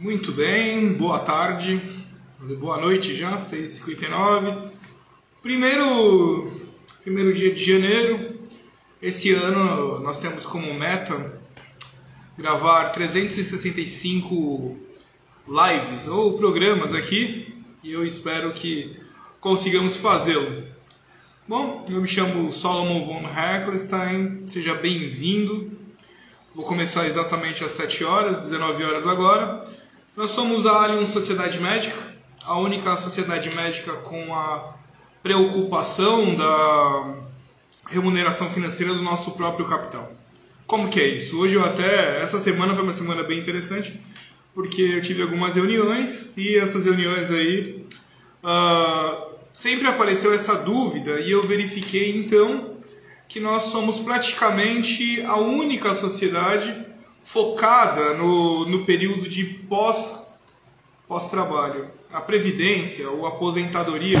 Muito bem, boa tarde, boa noite já, 6h59. Primeiro, primeiro dia de janeiro, esse ano nós temos como meta gravar 365 lives ou programas aqui e eu espero que consigamos fazê-lo. Bom, eu me chamo Solomon von Heckelstein, seja bem-vindo. Vou começar exatamente às 7 horas, 19 horas agora. Nós somos a Allianz Sociedade Médica, a única sociedade médica com a preocupação da remuneração financeira do nosso próprio capital. Como que é isso? Hoje eu até, essa semana foi uma semana bem interessante, porque eu tive algumas reuniões e essas reuniões aí uh, sempre apareceu essa dúvida e eu verifiquei então que nós somos praticamente a única sociedade focada no, no período de pós, pós-trabalho. A previdência ou aposentadoria,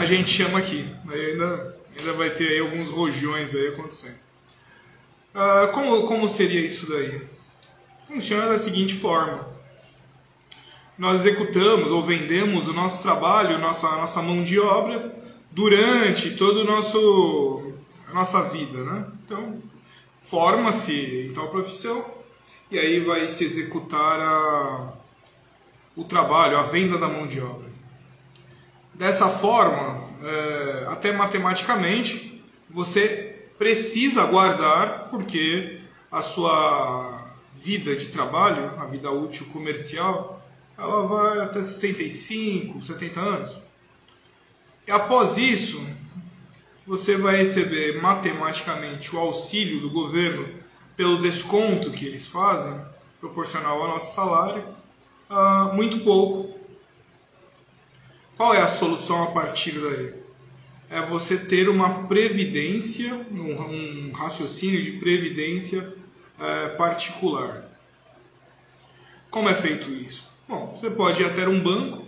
a gente chama aqui. Ainda, ainda vai ter aí alguns rojões aí acontecendo. Uh, como, como seria isso daí? Funciona da seguinte forma. Nós executamos ou vendemos o nosso trabalho, nossa, nossa mão de obra, durante todo o nosso a nossa vida, né? Então, forma-se em tal profissão e aí vai se executar a, o trabalho, a venda da mão de obra. Dessa forma, é, até matematicamente, você precisa guardar, porque a sua vida de trabalho, a vida útil comercial, ela vai até 65, 70 anos. E após isso, você vai receber matematicamente o auxílio do governo pelo desconto que eles fazem, proporcional ao nosso salário, uh, muito pouco. Qual é a solução a partir daí? É você ter uma previdência, um, um raciocínio de previdência uh, particular. Como é feito isso? Bom, você pode ir até um banco.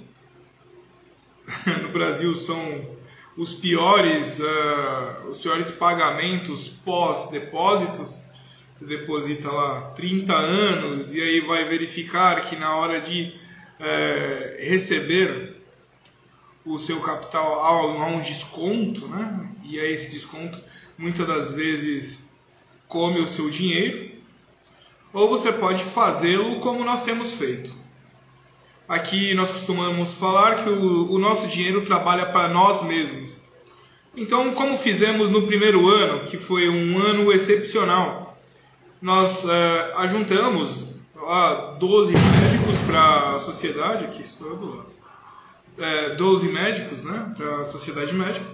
no Brasil são os piores, uh, os piores pagamentos pós-depósitos. Deposita lá 30 anos e aí vai verificar que na hora de uh, receber o seu capital há um desconto, né? E aí esse desconto muitas das vezes come o seu dinheiro. Ou você pode fazê-lo como nós temos feito Aqui nós costumamos falar que o, o nosso dinheiro trabalha para nós mesmos. Então, como fizemos no primeiro ano, que foi um ano excepcional, nós uh, ajuntamos lá 12 médicos para a sociedade, aqui estou do lado, é, 12 médicos né, para a sociedade médica,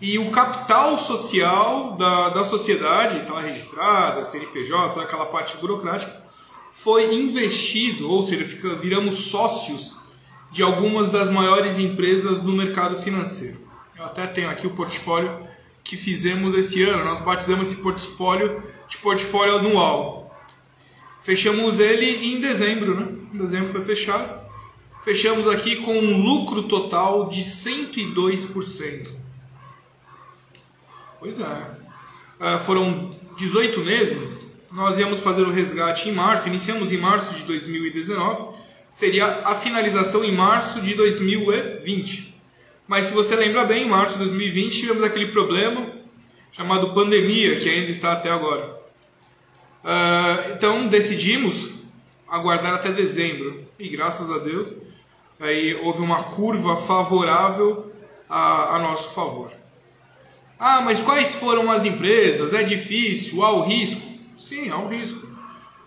e o capital social da, da sociedade, está registrada, CNPJ, aquela parte burocrática, foi investido, ou seja, fica, viramos sócios de algumas das maiores empresas do mercado financeiro. Eu até tenho aqui o portfólio que fizemos esse ano, nós batizamos esse portfólio de portfólio anual. Fechamos ele em dezembro, né? Em dezembro foi fechado. Fechamos aqui com um lucro total de 102%. Pois é. Uh, foram 18 meses, nós íamos fazer o resgate em março, iniciamos em março de 2019, seria a finalização em março de 2020. Mas se você lembra bem, em março de 2020 tivemos aquele problema chamado pandemia, que ainda está até agora. Uh, então decidimos aguardar até dezembro e graças a Deus aí houve uma curva favorável a, a nosso favor. Ah, mas quais foram as empresas? É difícil, há o risco. Sim, há um risco.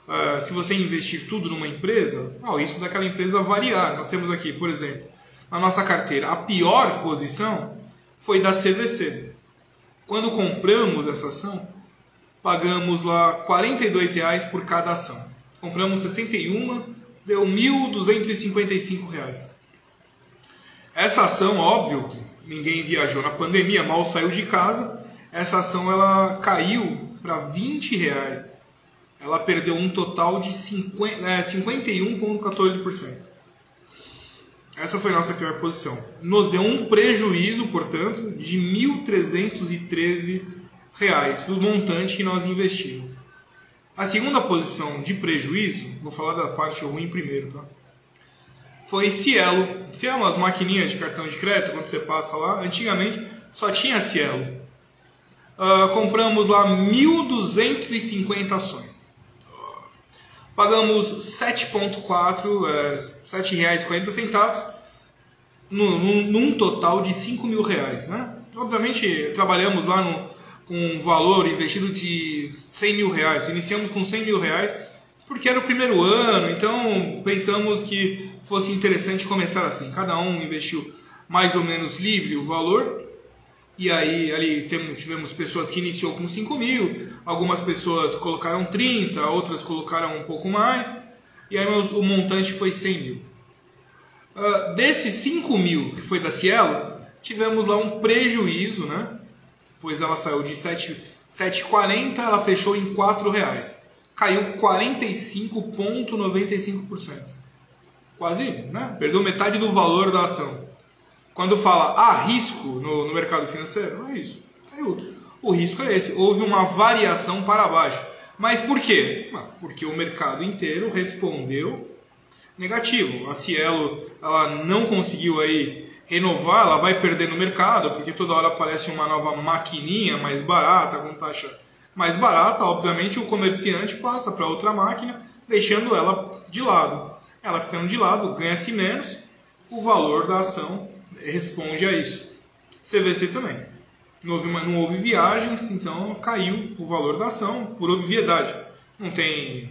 Uh, se você investir tudo numa empresa, há o risco daquela empresa variar. Nós temos aqui, por exemplo, na nossa carteira, a pior posição foi da CVC. Quando compramos essa ação, pagamos lá R$ reais por cada ação. Compramos 61, deu R$ 1.255. Essa ação, óbvio, ninguém viajou na pandemia, mal saiu de casa. Essa ação ela caiu para 20 reais ela perdeu um total de 50, é, 51,14%. Essa foi a nossa pior posição. Nos deu um prejuízo, portanto, de R$ 1.313 do montante que nós investimos. A segunda posição de prejuízo, vou falar da parte ruim primeiro, tá? Foi Cielo. Cielo, as maquininhas de cartão de crédito, quando você passa lá, antigamente só tinha Cielo. Uh, compramos lá 1.250 ações. Pagamos 7,4, é, R$ 7,40 num, num total de 5 mil reais. Né? Obviamente, trabalhamos lá no, com um valor investido de 100 mil reais. Iniciamos com 100 mil reais porque era o primeiro ano, então pensamos que fosse interessante começar assim. Cada um investiu mais ou menos livre o valor. E aí ali tivemos pessoas que iniciou com 5 mil, algumas pessoas colocaram 30, outras colocaram um pouco mais, e aí o montante foi 100 mil. Uh, desses 5 mil que foi da Cielo, tivemos lá um prejuízo, né? Pois ela saiu de 7,40, ela fechou em 4 reais. Caiu 45,95%. Quase, né? Perdeu metade do valor da ação. Quando fala ah, risco no, no, mercado financeiro, não é isso. O, o risco é esse. Houve uma variação para baixo. Mas por quê? Porque o mercado inteiro respondeu negativo. A Cielo ela não conseguiu aí renovar, ela vai perder no mercado, porque toda hora aparece uma nova maquininha mais barata, com taxa mais barata, obviamente o comerciante passa para outra máquina, deixando ela de lado. Ela ficando de lado, ganha-se menos, o valor da ação responde a isso. CVC também. Não houve, não houve viagens, então caiu o valor da ação, por obviedade. Não tem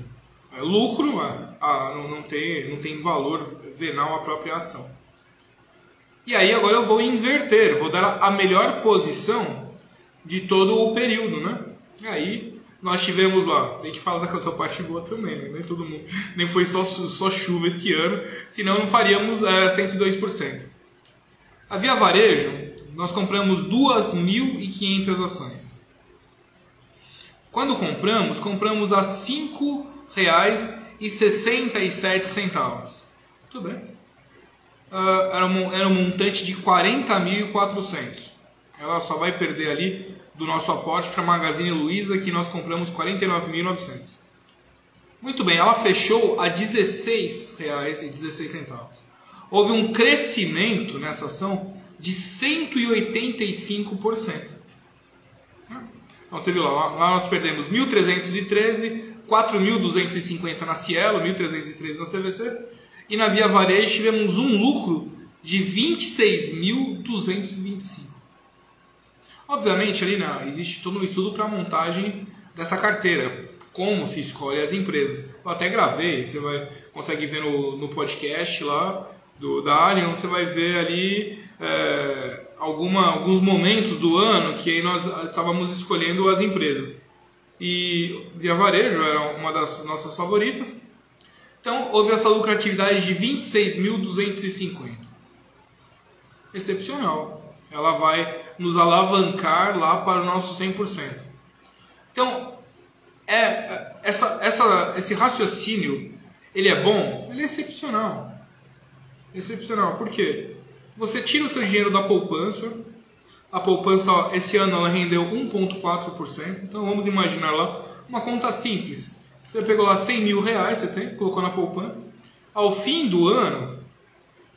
é, lucro, a, não, não, tem, não tem valor venal a própria ação. E aí agora eu vou inverter, vou dar a melhor posição de todo o período, né? E aí nós tivemos lá, tem que falar da contraparte boa também, né? Nem todo mundo, nem foi só, só chuva esse ano, senão não faríamos é, 102%. A Via Varejo, nós compramos 2.500 ações. Quando compramos, compramos a 5 reais e 67 centavos. Tudo bem. Uh, era, um, era um montante de 40.400. Ela só vai perder ali do nosso aporte para a Magazine Luiza, que nós compramos 49.900. Muito bem, ela fechou a R$ 16,16. Houve um crescimento nessa ação de 185%. Então você viu lá, lá nós perdemos 1.313 4.250 na Cielo, 1.313 na CVC. E na Via Varejo tivemos um lucro de 26.225. Obviamente ali na, existe todo um estudo para a montagem dessa carteira, como se escolhe as empresas. Eu até gravei, você vai consegue ver no, no podcast lá do, da Alien, você vai ver ali é, alguma, alguns momentos do ano que nós estávamos escolhendo as empresas e Via Varejo era uma das nossas favoritas. Então houve essa lucratividade de 26.250. Excepcional. Ela vai nos alavancar lá para o nosso 100%. Então, é, é, essa, essa, esse raciocínio, ele é bom? Ele é excepcional. Excepcional. Por quê? Você tira o seu dinheiro da poupança, a poupança esse ano ela rendeu 1,4%. Então vamos imaginar lá uma conta simples. Você pegou lá 100 mil reais, você tem, colocou na poupança. Ao fim do ano,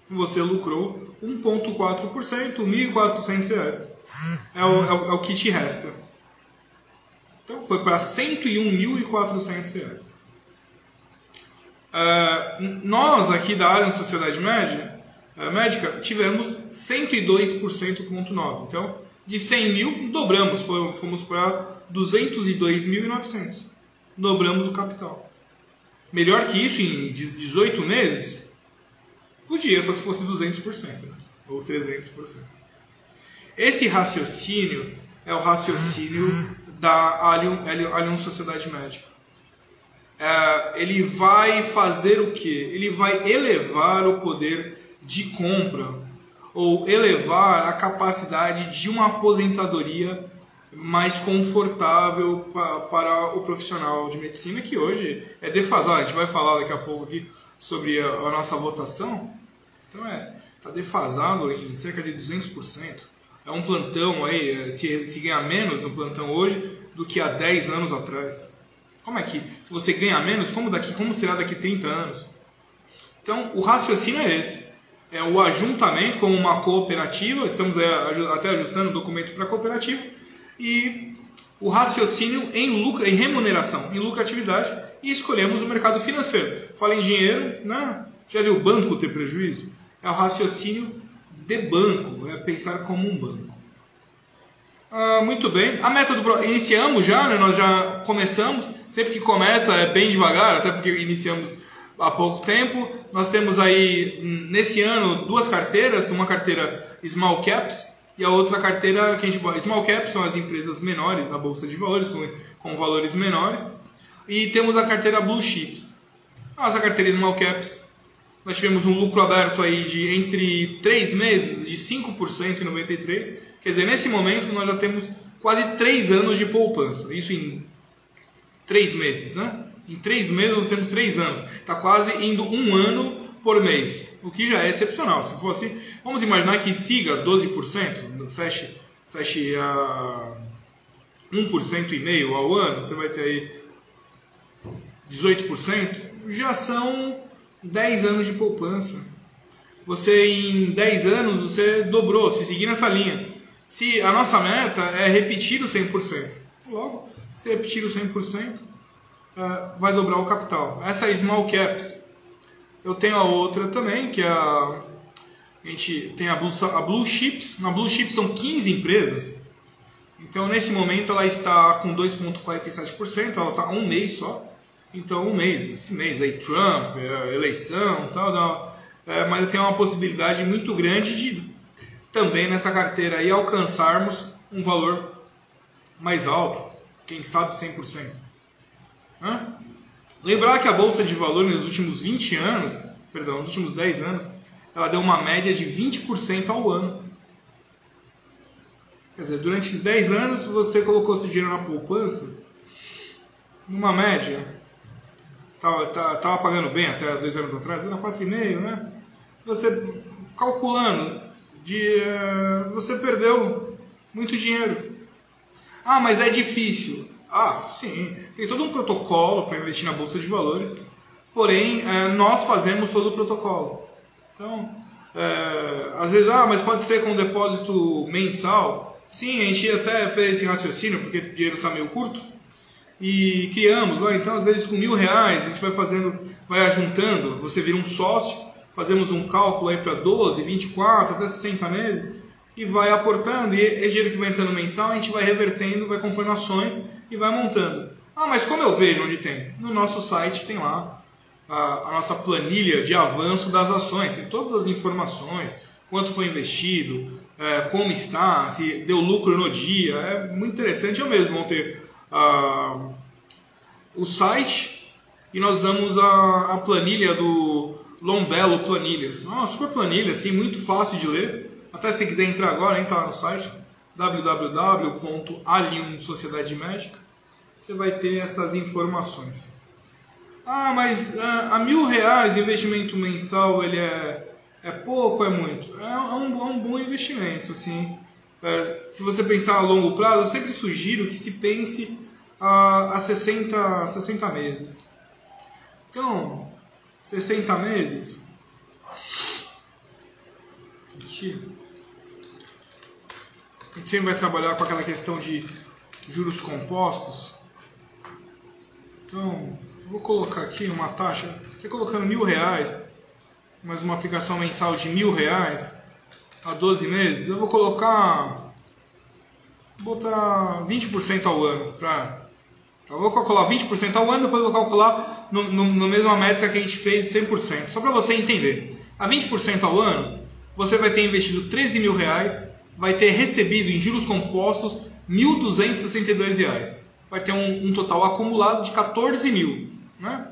você lucrou 1,4%, 1.400 reais. É o, é, o, é o que te resta. Então foi para 101.400 reais. Uh, nós aqui da de sociedade média médica, tivemos 102,9%. Então, de 100 mil, dobramos, fomos para 202.900. Dobramos o capital. Melhor que isso em 18 meses? Podia, só se fosse 200%, né? ou 300%. Esse raciocínio é o raciocínio da Allianz Sociedade Médica. É, ele vai fazer o que? Ele vai elevar o poder de compra ou elevar a capacidade de uma aposentadoria mais confortável pa, para o profissional de medicina, que hoje é defasado. A gente vai falar daqui a pouco aqui sobre a, a nossa votação. Então é, está defasado em cerca de 200%. É um plantão aí, é, se, se ganhar menos no plantão hoje do que há 10 anos atrás. Como é que, se você ganha menos, como, daqui, como será daqui 30 anos? Então, o raciocínio é esse. É o ajuntamento como uma cooperativa, estamos até ajustando o documento para cooperativa, e o raciocínio em lucro, em remuneração, em lucratividade, e escolhemos o mercado financeiro. Fala em dinheiro, né? já viu o banco ter prejuízo? É o raciocínio de banco, é pensar como um banco. Ah, muito bem. A meta do iniciamos já, né? nós já começamos. Sempre que começa é bem devagar, até porque iniciamos há pouco tempo. Nós temos aí nesse ano duas carteiras, uma carteira small caps e a outra carteira que a gente small caps são as empresas menores na bolsa de valores com, com valores menores e temos a carteira blue chips. Nossa carteira small caps nós tivemos um lucro aberto aí de entre 3 meses de 5% em 93 Quer dizer, nesse momento nós já temos quase 3 anos de poupança. Isso em 3 meses, né? Em 3 meses nós temos 3 anos. Está quase indo um ano por mês, o que já é excepcional. Se fosse, vamos imaginar que siga 12%, feche, feche a 1% e meio ao ano, você vai ter aí 18%, já são 10 anos de poupança. Você em 10 anos você dobrou, se seguir nessa linha. Se a nossa meta é repetir o 100%, logo, se repetir o 100%, é, vai dobrar o capital. Essa é Small Caps. Eu tenho a outra também, que é a, a gente tem a Blue, a Blue Chips. Na Blue Chips são 15 empresas. Então, nesse momento, ela está com 2,47%, ela está um mês só. Então, um mês, esse mês aí, Trump, é, eleição, tal, é, mas tem uma possibilidade muito grande de também nessa carteira aí alcançarmos um valor mais alto, quem sabe 100%. Hã? Lembrar que a bolsa de valores nos últimos 20 anos, perdão, nos últimos 10 anos, ela deu uma média de 20% ao ano. Quer dizer, durante esses 10 anos você colocou esse dinheiro na poupança, numa média, estava tava pagando bem até dois anos atrás, era 4,5, né? Você calculando de uh, você perdeu muito dinheiro. Ah, mas é difícil. Ah, sim, tem todo um protocolo para investir na bolsa de valores, porém uh, nós fazemos todo o protocolo. Então, uh, às vezes, ah, mas pode ser com depósito mensal. Sim, a gente até fez esse raciocínio porque o dinheiro está meio curto e criamos lá. Então, às vezes, com mil reais a gente vai fazendo, vai ajuntando. Você vira um sócio fazemos um cálculo aí para 12, 24, até 60 meses e vai aportando. E esse dinheiro que vai entrando mensal, a gente vai revertendo, vai comprando ações e vai montando. Ah, mas como eu vejo onde tem? No nosso site tem lá a, a nossa planilha de avanço das ações, tem todas as informações, quanto foi investido, é, como está, se deu lucro no dia. É muito interessante. Eu mesmo montei uh, o site e nós usamos a, a planilha do Lombello Planilhas. Uma super planilha, assim, muito fácil de ler. Até se quiser entrar agora, entra lá no site www.alium Sociedade Médica. Você vai ter essas informações. Ah, mas ah, a mil reais o investimento mensal ele é, é pouco é muito? É, é, um, é um bom investimento, assim. É, se você pensar a longo prazo, eu sempre sugiro que se pense a, a 60, 60 meses. Então, 60 meses. Aqui. A gente sempre vai trabalhar com aquela questão de juros compostos. Então, vou colocar aqui uma taxa. Você colocando mil reais, mais uma aplicação mensal de mil reais a 12 meses, eu vou colocar. Vou botar 20% ao ano para eu vou calcular 20% ao ano, depois eu vou calcular no, no, no mesma métrica que a gente fez 100%. Só para você entender. A 20% ao ano, você vai ter investido 13 mil reais, vai ter recebido em juros compostos R$ 1.262. Vai ter um, um, total acumulado de 14 mil. Né?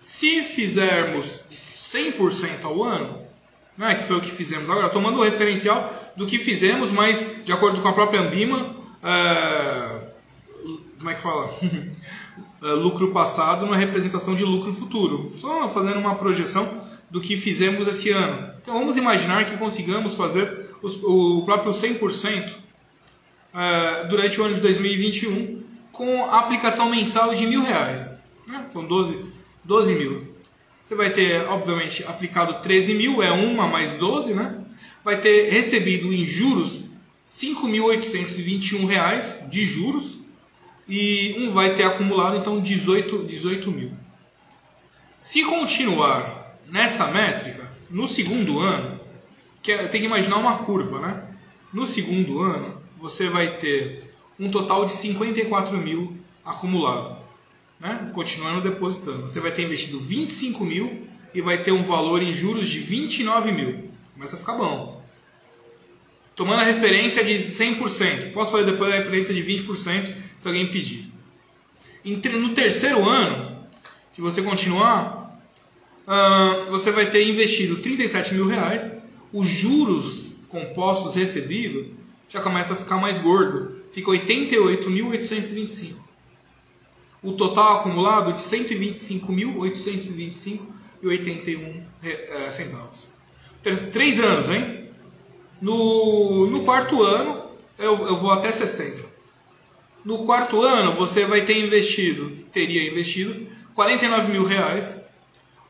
Se fizermos 100% ao ano, né, que foi o que fizemos agora, tomando o referencial do que fizemos, mas de acordo com a própria Ambima, é, como é que fala? É, lucro passado é representação de lucro futuro. Só fazendo uma projeção do que fizemos esse ano. Então vamos imaginar que consigamos fazer os, o próprio 100% é, durante o ano de 2021 com a aplicação mensal de mil reais. Né? São 12, 12 mil. Você vai ter, obviamente, aplicado 13 mil, é uma mais 12, né? Vai ter recebido em juros R$ 5.821 de juros e um vai ter acumulado então 18, 18 mil. Se continuar nessa métrica, no segundo ano, que é, tem que imaginar uma curva, né? No segundo ano, você vai ter um total de 54 mil acumulado, né? Continuando depositando. Você vai ter investido 25 mil e vai ter um valor em juros de 29 mil. Começa a ficar bom. Tomando a referência de 100%. Posso fazer depois a referência de 20% se alguém pedir. No terceiro ano, se você continuar, você vai ter investido 37 mil reais, os juros compostos recebidos já começa a ficar mais gordo, fica 88.825. O total acumulado de 125.825,81 eh, centavos. Três anos, hein? No, no quarto ano, eu, eu vou até 60. No quarto ano, você vai ter investido, teria investido 49 mil reais.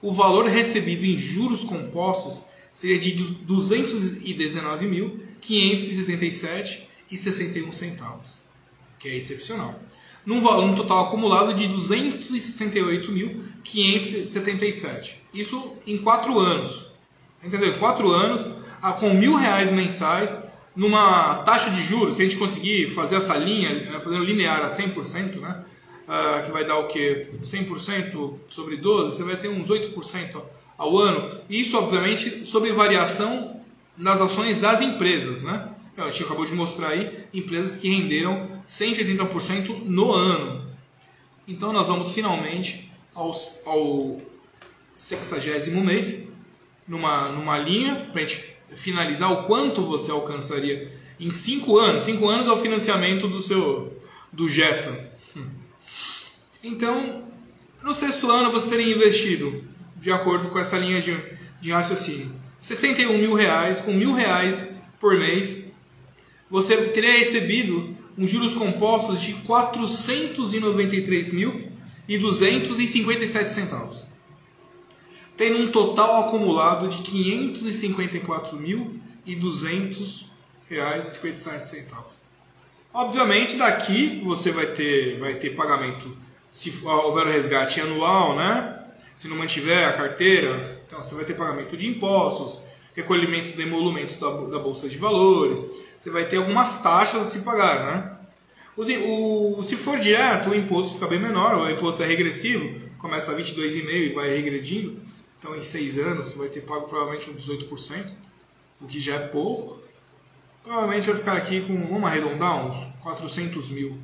O valor recebido em juros compostos seria de 219.577,61 centavos, que é excepcional. Num, valor, total acumulado de 268.577. Isso em quatro anos. Entendeu? Em quatro anos, com mil reais mensais, numa taxa de juros, se a gente conseguir fazer essa linha, eh, fazendo linear a 100%, né? Uh, que vai dar o que? 100% sobre 12, você vai ter uns 8% ao ano. Isso, obviamente, sobre variação nas ações das empresas. Né? A gente acabou de mostrar aí empresas que renderam 180% no ano. Então, nós vamos finalmente aos, ao 60 mês, numa, numa linha, para a gente finalizar o quanto você alcançaria em 5 anos. 5 anos é o financiamento do seu do Jetta. Então, no sexto ano você teria investido, de acordo com essa linha de, de raciocínio, 61 mil reais, com mil reais por mês, você teria recebido uns juros compostos de 493 mil e 257 centavos, tendo um total acumulado de 554 mil e 200 reais e 57 centavos. Obviamente daqui você vai ter vai ter pagamento se houver o resgate anual, né? Se não mantiver a carteira, então você vai ter pagamento de impostos, recolhimento de emolumentos da, da Bolsa de Valores, você vai ter algumas taxas a se pagar, né? O, o, se for direto, o imposto fica bem menor, o imposto é regressivo, começa a 22,5% e vai regredindo. Então, em seis anos, vai ter pago provavelmente uns 18%, o que já é pouco. Provavelmente vai ficar aqui com, vamos arredondar, uns 400 mil.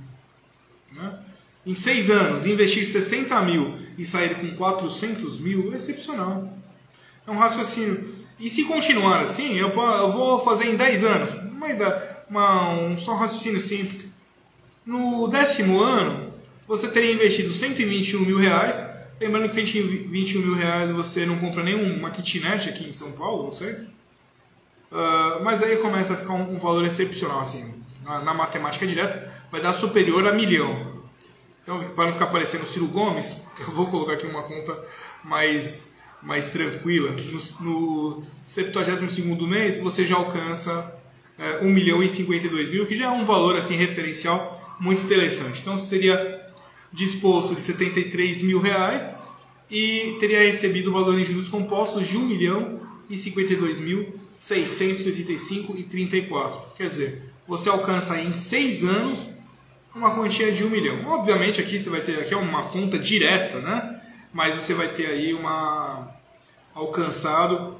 Né? em seis anos, investir 60 mil e sair com 400 mil é excepcional. É um raciocínio. E se continuar assim, eu, eu vou fazer em 10 anos. Uma, uma, um só raciocínio simples. No décimo ano, você teria investido 121 mil reais. Lembrando que 121 mil reais você não compra nenhuma kitnet aqui em São Paulo, no centro. Uh, mas aí começa a ficar um, um valor excepcional, assim, na, na matemática direta, vai dar superior a milhão. Então, para não ficar parecendo Ciro Gomes, eu vou colocar aqui uma conta mais, mais tranquila. No, no 72 mês, você já alcança é, 1 milhão e 52 mil, que já é um valor assim referencial muito interessante. Então, você teria disposto de 73 mil reais e teria recebido o valor em juros compostos de 1 milhão e 52 mil 685 e 34. Quer dizer, você alcança em 6 anos uma quantia de um milhão. Obviamente aqui você vai ter aqui é uma conta direta, né? Mas você vai ter aí uma alcançado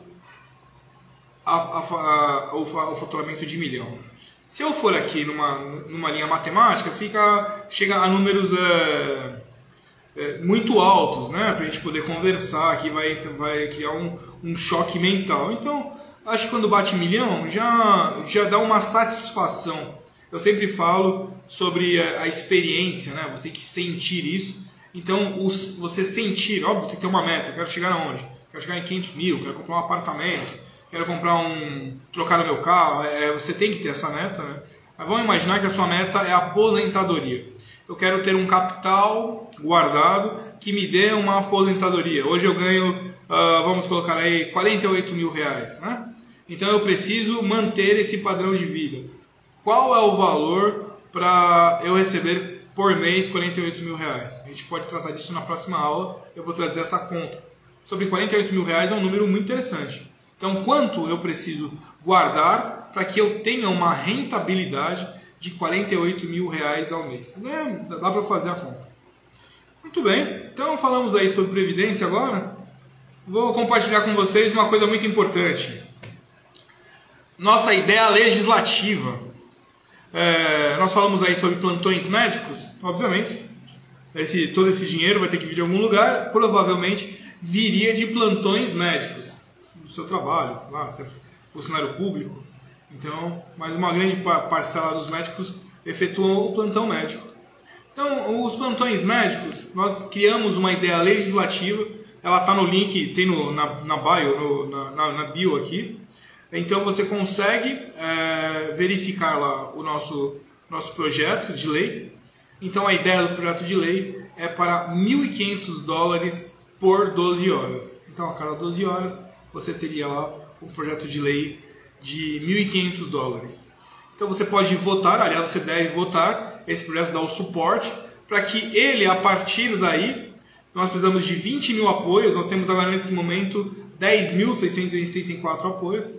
a, a, a, o, o faturamento de milhão. Se eu for aqui numa, numa linha matemática, fica chega a números é, é, muito altos, né? Para a gente poder conversar aqui, vai, vai criar um, um choque mental. Então, acho que quando bate milhão já, já dá uma satisfação eu sempre falo sobre a, a experiência, né? Você tem que sentir isso. Então, os, você sentir, óbvio, você tem que ter uma meta. Eu quero chegar aonde? Quero chegar em 500 mil, quero comprar um apartamento, quero comprar um. trocar o meu carro. É, você tem que ter essa meta, né? Mas vamos imaginar que a sua meta é a aposentadoria. eu quero ter um capital guardado que me dê uma aposentadoria. Hoje eu ganho, uh, vamos colocar aí, 48 mil reais. Né? Então eu preciso manter esse padrão de vida. Qual é o valor para eu receber por mês 48 mil reais? A gente pode tratar disso na próxima aula. Eu vou trazer essa conta. Sobre 48 mil reais é um número muito interessante. Então, quanto eu preciso guardar para que eu tenha uma rentabilidade de 48 mil reais ao mês? É, dá para fazer a conta. Muito bem. Então, falamos aí sobre previdência agora. Vou compartilhar com vocês uma coisa muito importante nossa ideia legislativa. É, nós falamos aí sobre plantões médicos, obviamente. Esse, todo esse dinheiro vai ter que vir de algum lugar, provavelmente viria de plantões médicos do seu trabalho, lá, você é funcionário público. Então, mais uma grande parcela dos médicos efetuam o plantão médico. Então, os plantões médicos, nós criamos uma ideia legislativa, ela está no link, tem no, na, na bio, no, na, na bio aqui, então você consegue é, verificar lá o nosso, nosso projeto de lei. Então a ideia do projeto de lei é para 1.500 dólares por 12 horas. Então a cada 12 horas você teria lá um projeto de lei de 1.500 dólares. Então você pode votar, aliás, você deve votar, esse projeto dá o suporte, para que ele, a partir daí, nós precisamos de 20 mil apoios, nós temos agora nesse momento 10.684 apoios,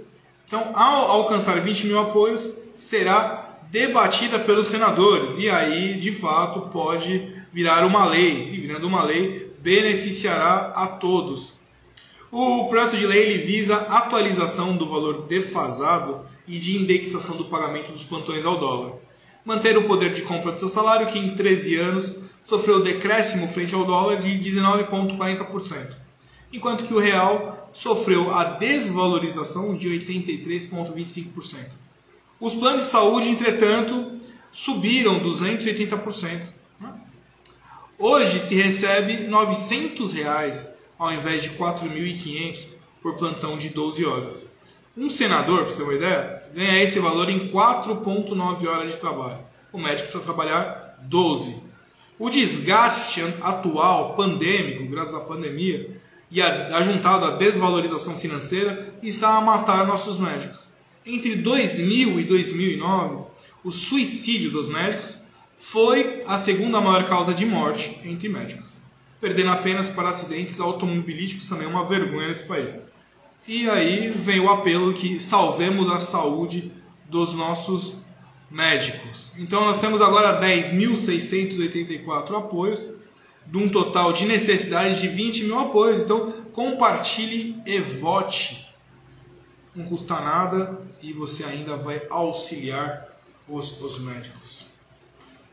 então, ao alcançar 20 mil apoios, será debatida pelos senadores e aí, de fato, pode virar uma lei. E virando uma lei, beneficiará a todos. O projeto de lei ele visa atualização do valor defasado e de indexação do pagamento dos plantões ao dólar. Manter o poder de compra do seu salário, que em 13 anos sofreu decréscimo frente ao dólar de 19,40%, enquanto que o real sofreu a desvalorização de 83,25%. Os planos de saúde, entretanto, subiram 280%. Né? Hoje se recebe 900 reais, ao invés de R$ 4.500 por plantão de 12 horas. Um senador, para você ter uma ideia, ganha esse valor em 4,9 horas de trabalho. O médico precisa trabalhar 12. O desgaste atual, pandêmico, graças à pandemia, e ajuntado à desvalorização financeira, está a matar nossos médicos. Entre 2000 e 2009, o suicídio dos médicos foi a segunda maior causa de morte entre médicos, perdendo apenas para acidentes automobilísticos, também uma vergonha nesse país. E aí vem o apelo que salvemos a saúde dos nossos médicos. Então nós temos agora 10.684 apoios de um total de necessidade de 20 mil apoios. Então, compartilhe e vote. Não custa nada e você ainda vai auxiliar os, os médicos.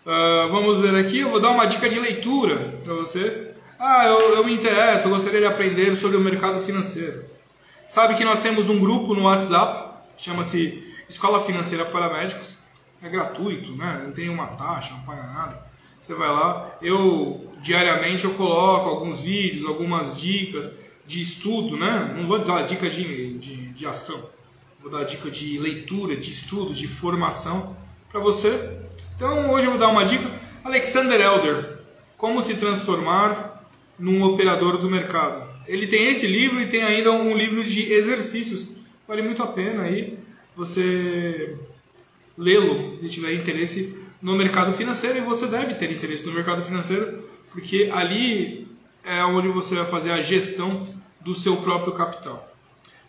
Uh, vamos ver aqui, eu vou dar uma dica de leitura para você. Ah, eu, eu me interesso, eu gostaria de aprender sobre o mercado financeiro. Sabe que nós temos um grupo no WhatsApp, chama-se Escola Financeira para Médicos. É gratuito, né? não tem nenhuma taxa, não paga nada. Você vai lá, eu diariamente eu coloco alguns vídeos, algumas dicas de estudo, né? Não vou dar dica de, de, de ação, vou dar dica de leitura, de estudo, de formação para você. Então hoje eu vou dar uma dica. Alexander Elder, Como se transformar num operador do mercado. Ele tem esse livro e tem ainda um livro de exercícios. Vale muito a pena aí você lê-lo se tiver interesse no mercado financeiro e você deve ter interesse no mercado financeiro porque ali é onde você vai fazer a gestão do seu próprio capital.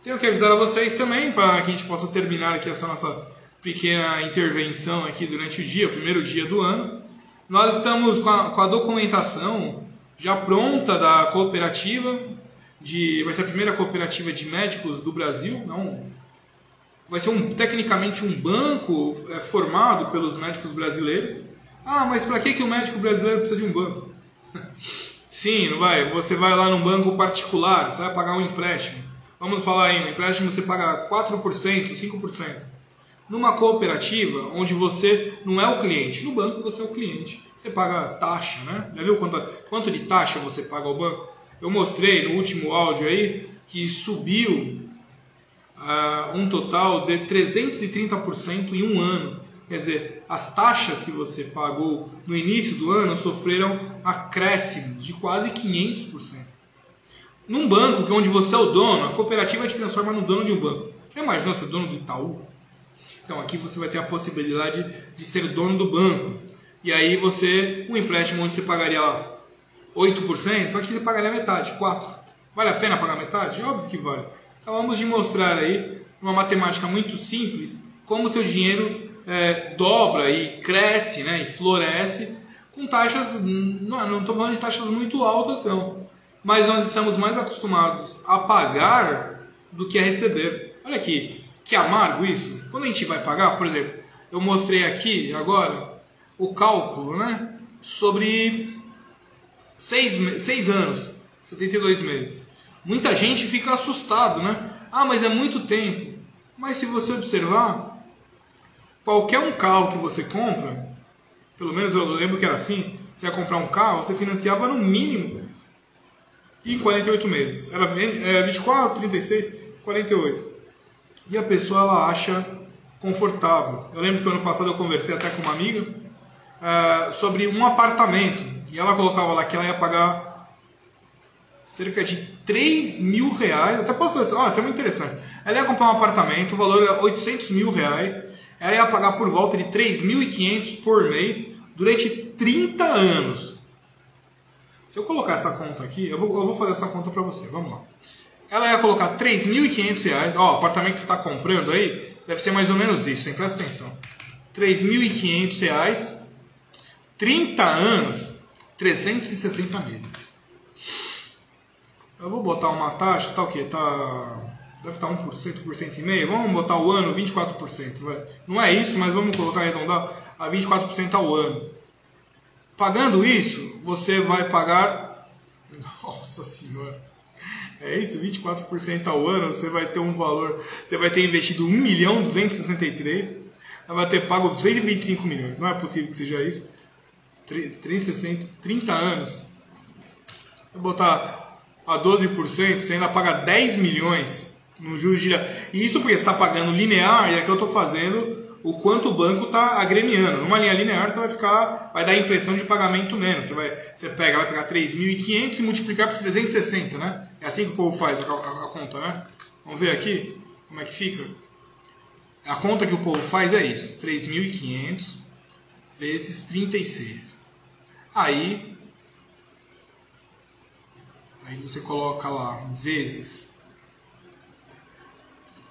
Tenho que avisar a vocês também para que a gente possa terminar aqui essa nossa pequena intervenção aqui durante o dia, o primeiro dia do ano. Nós estamos com a, com a documentação já pronta da cooperativa de vai ser a primeira cooperativa de médicos do Brasil, não vai ser um, tecnicamente um banco é, formado pelos médicos brasileiros. Ah, mas para que, que o médico brasileiro precisa de um banco? Sim, não vai. Você vai lá num banco particular, você vai pagar um empréstimo. Vamos falar aí, um empréstimo você paga 4%, 5%. Numa cooperativa, onde você não é o cliente, no banco você é o cliente. Você paga taxa, né? Já viu quanto, quanto de taxa você paga ao banco? Eu mostrei no último áudio aí que subiu uh, um total de 330% em um ano. Quer dizer, as taxas que você pagou no início do ano sofreram acréscimos de quase 500%. Num banco, que onde você é o dono, a cooperativa te transforma no dono de um banco. Já imaginou ser dono do Itaú? Então aqui você vai ter a possibilidade de ser dono do banco. E aí você, um empréstimo onde você pagaria 8%, aqui você pagaria metade, 4%. Vale a pena pagar metade? Óbvio que vale. Então vamos demonstrar aí, uma matemática muito simples, como o seu dinheiro é, dobra e cresce né, e floresce com taxas, não estou falando de taxas muito altas não, mas nós estamos mais acostumados a pagar do que a receber. Olha aqui, que amargo isso. Quando a gente vai pagar, por exemplo, eu mostrei aqui agora o cálculo né, sobre seis, seis anos, 72 meses. Muita gente fica assustado, né? Ah, mas é muito tempo. Mas se você observar, qualquer um carro que você compra, pelo menos eu lembro que era assim, você ia comprar um carro, você financiava no mínimo em 48 meses. Era 24, 36, 48. E a pessoa ela acha confortável. Eu lembro que ano passado eu conversei até com uma amiga uh, sobre um apartamento. E ela colocava lá que ela ia pagar cerca de 3 mil reais. Até posso fazer oh, isso é muito interessante. Ela ia comprar um apartamento, o valor era 800 mil reais. Ela ia pagar por volta de 3.500 por mês durante 30 anos. Se eu colocar essa conta aqui, eu vou, eu vou fazer essa conta para você. Vamos lá. Ela ia colocar 3.500 reais. Ó, o apartamento que você está comprando aí deve ser mais ou menos isso, hein? Presta atenção. 3.500 reais, 30 anos, 360 meses. Eu vou botar uma taxa, tá o quê? Tá, deve estar 1%, 1% e meio. Vamos botar o ano 24%. Vai. Não é isso, mas vamos colocar arredondar a 24% ao ano. Pagando isso, você vai pagar. Nossa Senhora! É isso, 24% ao ano, você vai ter um valor. Você vai ter investido 1 milhão 263, vai ter pago 125 milhões. Não é possível que seja isso. 360, 30 anos. Vou botar a 12%, você ainda paga 10 milhões no juros de isso porque você está pagando linear e aqui eu estou fazendo o quanto o banco está agremiando. Numa linha linear você vai ficar, vai dar a impressão de pagamento menos. Você, vai, você pega, vai pegar 3.500 e multiplicar por 360, né? É assim que o povo faz a, a, a conta, né? Vamos ver aqui como é que fica. A conta que o povo faz é isso: 3.500 vezes 36. Aí Aí você coloca lá vezes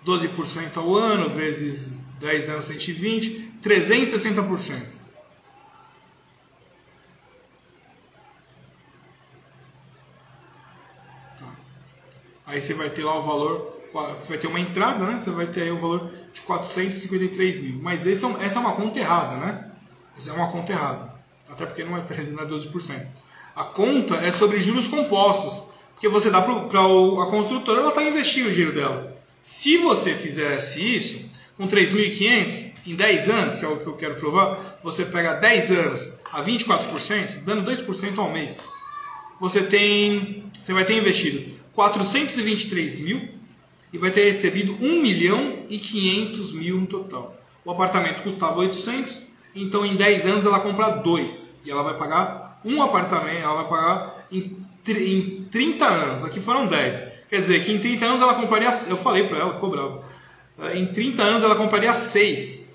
12% ao ano, vezes 10 anos 120, 360%. Tá. Aí você vai ter lá o valor, você vai ter uma entrada, né? Você vai ter aí o valor de 453 mil. Mas essa é uma conta errada, né? Essa é uma conta errada. Até porque não é, não é 12%. A conta é sobre juros compostos, porque você dá para a construtora, ela está investindo o dinheiro dela. Se você fizesse isso com 3.500 em 10 anos, que é o que eu quero provar, você pega 10 anos a 24%, dando 2% ao mês. Você tem, você vai ter investido 423 mil e vai ter recebido 1 milhão e 500 mil no total. O apartamento custava 800, então em 10 anos ela compra dois e ela vai pagar um apartamento, ela vai pagar em, em 30 anos. Aqui foram 10. Quer dizer que em 30 anos ela compraria. Eu falei para ela, ficou brava. Em 30 anos ela compraria 6.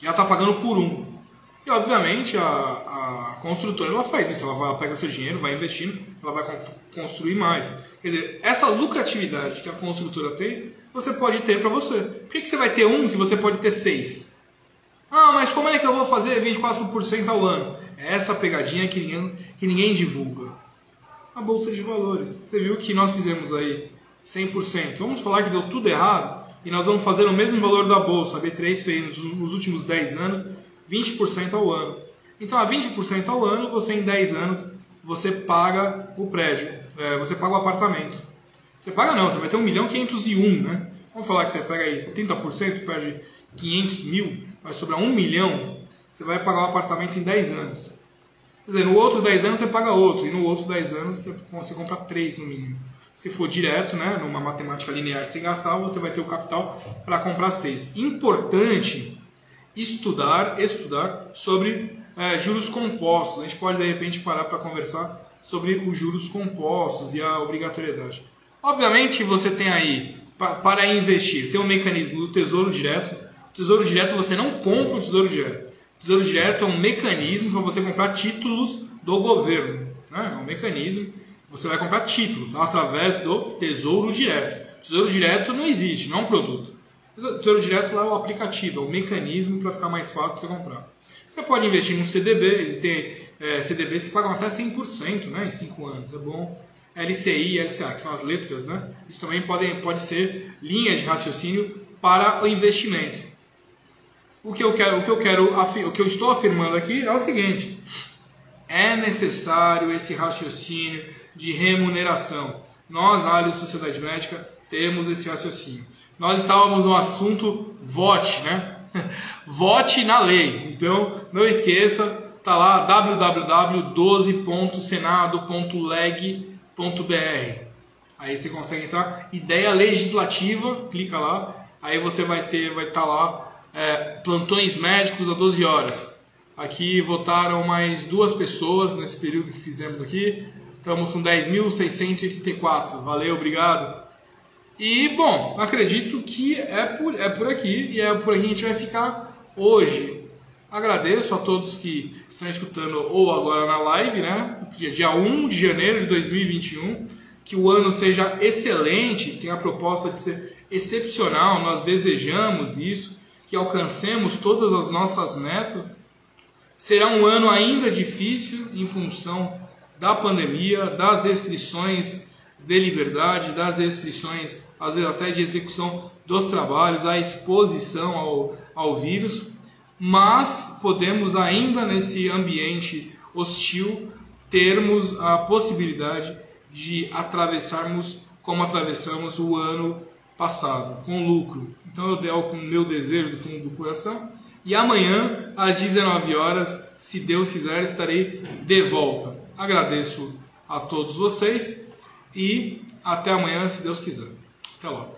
E ela está pagando por um. E obviamente a, a construtora ela faz isso, ela, vai, ela pega seu dinheiro, vai investindo, ela vai construir mais. Quer dizer, essa lucratividade que a construtora tem, você pode ter para você. Por que, que você vai ter um se você pode ter seis? Ah, mas como é que eu vou fazer 24% ao ano? É essa pegadinha que ninguém, que ninguém divulga. A Bolsa de Valores. Você viu que nós fizemos aí 100%. Vamos falar que deu tudo errado e nós vamos fazer o mesmo valor da Bolsa. A B3 fez nos últimos 10 anos 20% ao ano. Então, a 20% ao ano, você em 10 anos, você paga o prédio, é, você paga o apartamento. Você paga não, você vai ter 1 milhão 501, né? Vamos falar que você pega aí 30%, perde 500 mil, vai sobrar 1 milhão, você vai pagar o apartamento em 10 anos. Quer dizer, no outro 10 anos você paga outro, e no outro 10 anos você compra 3 no mínimo. Se for direto, né, numa matemática linear sem gastar, você vai ter o capital para comprar 6. Importante estudar, estudar sobre é, juros compostos. A gente pode de repente parar para conversar sobre os juros compostos e a obrigatoriedade. Obviamente você tem aí para investir, tem um mecanismo do Tesouro Direto. O Tesouro Direto você não compra o Tesouro Direto. O Tesouro Direto é um mecanismo para você comprar títulos do governo. Né? É um mecanismo. Você vai comprar títulos através do Tesouro Direto. Tesouro Direto não existe, não é um produto. Tesouro Direto lá é o aplicativo, é o mecanismo para ficar mais fácil você comprar. Você pode investir num CDB, existem é, CDBs que pagam até 100% né, em 5 anos, é bom. LCI e LCA, que são as letras, né? Isso também pode, pode ser linha de raciocínio para o investimento. O que eu quero, o que eu quero, o que eu estou afirmando aqui é o seguinte: é necessário esse raciocínio de remuneração. Nós, na área de sociedade médica, temos esse raciocínio. Nós estávamos no assunto vote, né? vote na lei. Então, não esqueça, tá lá www.12.senado.leg.br. Aí você consegue entrar ideia legislativa, clica lá, aí você vai ter, vai estar tá lá é, plantões médicos a 12 horas. Aqui votaram mais duas pessoas nesse período que fizemos aqui. Estamos com 10.684. Valeu, obrigado. E, bom, acredito que é por, é por aqui e é por aqui que a gente vai ficar hoje. Agradeço a todos que estão escutando ou agora na live, né? Dia 1 de janeiro de 2021. Que o ano seja excelente, tem a proposta de ser excepcional, nós desejamos isso que alcancemos todas as nossas metas. Será um ano ainda difícil em função da pandemia, das restrições de liberdade, das restrições, às vezes até de execução dos trabalhos, a exposição ao, ao vírus, mas podemos ainda nesse ambiente hostil termos a possibilidade de atravessarmos como atravessamos o ano passado, com lucro. Então eu dei com o meu desejo do fundo do coração. E amanhã, às 19 horas, se Deus quiser, estarei de volta. Agradeço a todos vocês e até amanhã, se Deus quiser. Até logo.